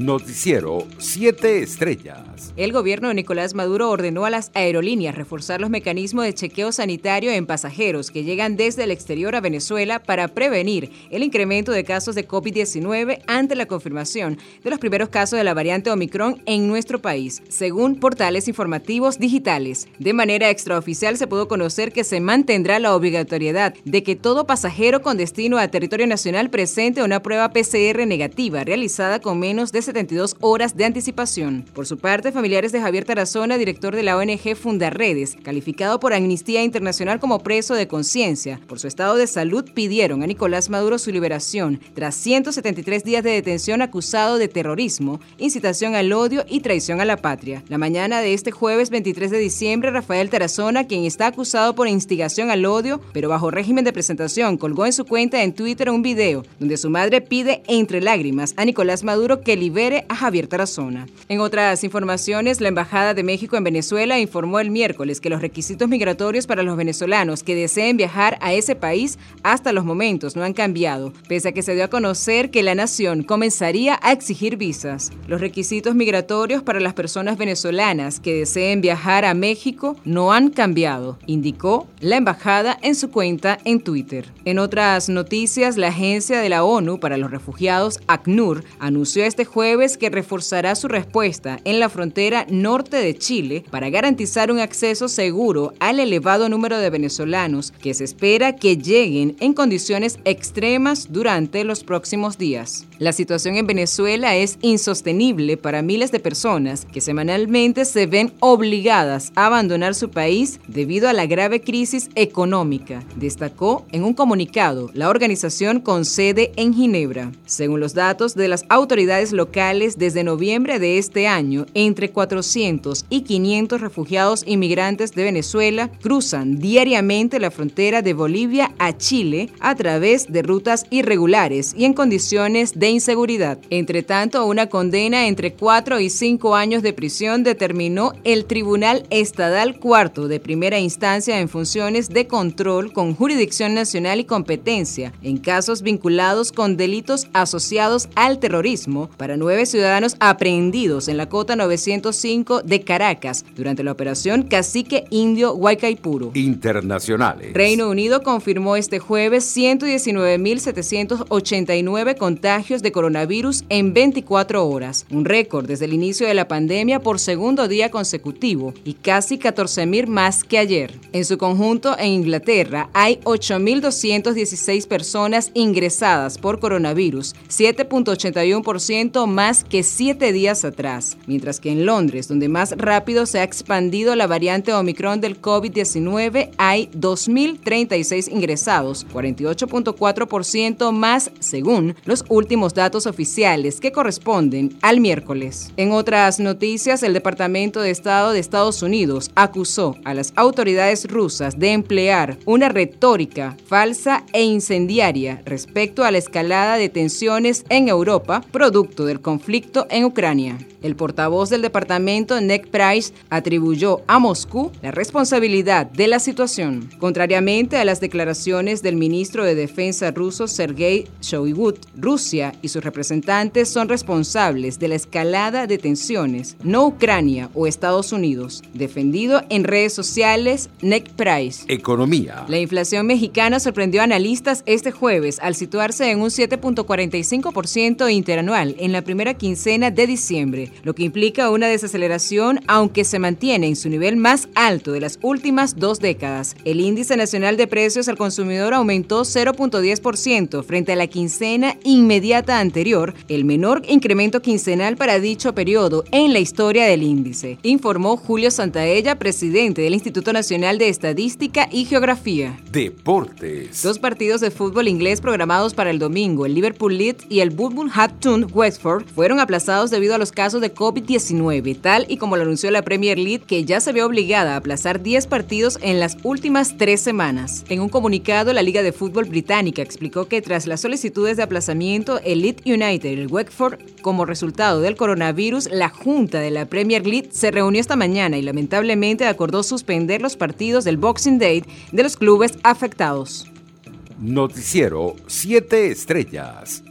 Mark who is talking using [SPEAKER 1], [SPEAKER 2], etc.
[SPEAKER 1] Noticiero 7 Estrellas.
[SPEAKER 2] El gobierno de Nicolás Maduro ordenó a las aerolíneas reforzar los mecanismos de chequeo sanitario en pasajeros que llegan desde el exterior a Venezuela para prevenir el incremento de casos de COVID-19 ante la confirmación de los primeros casos de la variante Omicron en nuestro país, según portales informativos digitales. De manera extraoficial se pudo conocer que se mantendrá la obligatoriedad de que todo pasajero con destino a territorio nacional presente una prueba PCR negativa realizada con menos de 72 horas de anticipación. Por su parte, familiares de Javier Tarazona, director de la ONG Fundarredes, calificado por Amnistía Internacional como preso de conciencia por su estado de salud, pidieron a Nicolás Maduro su liberación tras 173 días de detención acusado de terrorismo, incitación al odio y traición a la patria. La mañana de este jueves 23 de diciembre, Rafael Tarazona, quien está acusado por instigación al odio, pero bajo régimen de presentación, colgó en su cuenta en Twitter un video donde su madre pide entre lágrimas a Nicolás Maduro que libere a Javier Tarazona. En otras informaciones, la Embajada de México en Venezuela informó el miércoles que los requisitos migratorios para los venezolanos que deseen viajar a ese país hasta los momentos no han cambiado, pese a que se dio a conocer que la nación comenzaría a exigir visas. Los requisitos migratorios para las personas venezolanas que deseen viajar a México no han cambiado, indicó la embajada en su cuenta en Twitter. En otras noticias, la Agencia de la ONU para los Refugiados, ACNUR, anunció este jueves que reforzará su respuesta en la frontera norte de Chile para garantizar un acceso seguro al elevado número de venezolanos que se espera que lleguen en condiciones extremas durante los próximos días. La situación en Venezuela es insostenible para miles de personas que semanalmente se ven obligadas a abandonar su país debido a la grave crisis económica, destacó en un comunicado la organización con sede en Ginebra. Según los datos de las autoridades locales, desde noviembre de este año, entre 400 y 500 refugiados inmigrantes de Venezuela cruzan diariamente la frontera de Bolivia a Chile a través de rutas irregulares y en condiciones de inseguridad. Entre tanto, una condena entre 4 y 5 años de prisión determinó el Tribunal Estadal Cuarto de primera instancia en funciones de control con jurisdicción nacional y competencia en casos vinculados con delitos asociados al terrorismo para nueve ciudadanos aprehendidos en la cota 905 de Caracas durante la operación Cacique Indio Huaycaipuro.
[SPEAKER 1] Internacionales.
[SPEAKER 2] Reino Unido confirmó este jueves 119.789 contagios de coronavirus en 24 horas, un récord desde el inicio de la pandemia por segundo día consecutivo y casi 14.000 más que ayer. En su conjunto, en Inglaterra hay 8.216 personas ingresadas por coronavirus, 7.81% más que siete días atrás, mientras que en Londres, donde más rápido se ha expandido la variante Omicron del COVID-19, hay 2.036 ingresados, 48.4% más según los últimos datos oficiales que corresponden al miércoles. En otras noticias, el Departamento de Estado de Estados Unidos acusó a las autoridades rusas de emplear una retórica falsa e incendiaria respecto a la escalada de tensiones en Europa, producto del conflicto en Ucrania. El portavoz del departamento, Nick Price, atribuyó a Moscú la responsabilidad de la situación. Contrariamente a las declaraciones del ministro de Defensa ruso Sergei Shoigu, Rusia y sus representantes son responsables de la escalada de tensiones, no Ucrania o Estados Unidos. Defendido en redes sociales, Nick Price.
[SPEAKER 1] Economía.
[SPEAKER 2] La inflación mexicana sorprendió a analistas este jueves al situarse en un 7.45% interanual en la primera quincena de diciembre, lo que implica una desaceleración aunque se mantiene en su nivel más alto de las últimas dos décadas. El índice nacional de precios al consumidor aumentó 0.10% frente a la quincena inmediata anterior, el menor incremento quincenal para dicho periodo en la historia del índice, informó Julio Santaella, presidente del Instituto Nacional de Estadística y Geografía.
[SPEAKER 1] Deportes.
[SPEAKER 2] Dos partidos de fútbol inglés programados para el domingo, el Liverpool Leeds y el Wolverhampton Fueron aplazados debido a los casos de COVID-19, tal y como lo anunció la Premier League, que ya se ve obligada a aplazar 10 partidos en las últimas tres semanas. En un comunicado, la Liga de Fútbol Británica explicó que tras las solicitudes de aplazamiento, el Leeds United y el Westford, como resultado del coronavirus, la Junta de la Premier League se reunió esta mañana y lamentablemente acordó suspender los partidos del Boxing Day de los clubes afectados.
[SPEAKER 1] Noticiero 7 Estrellas.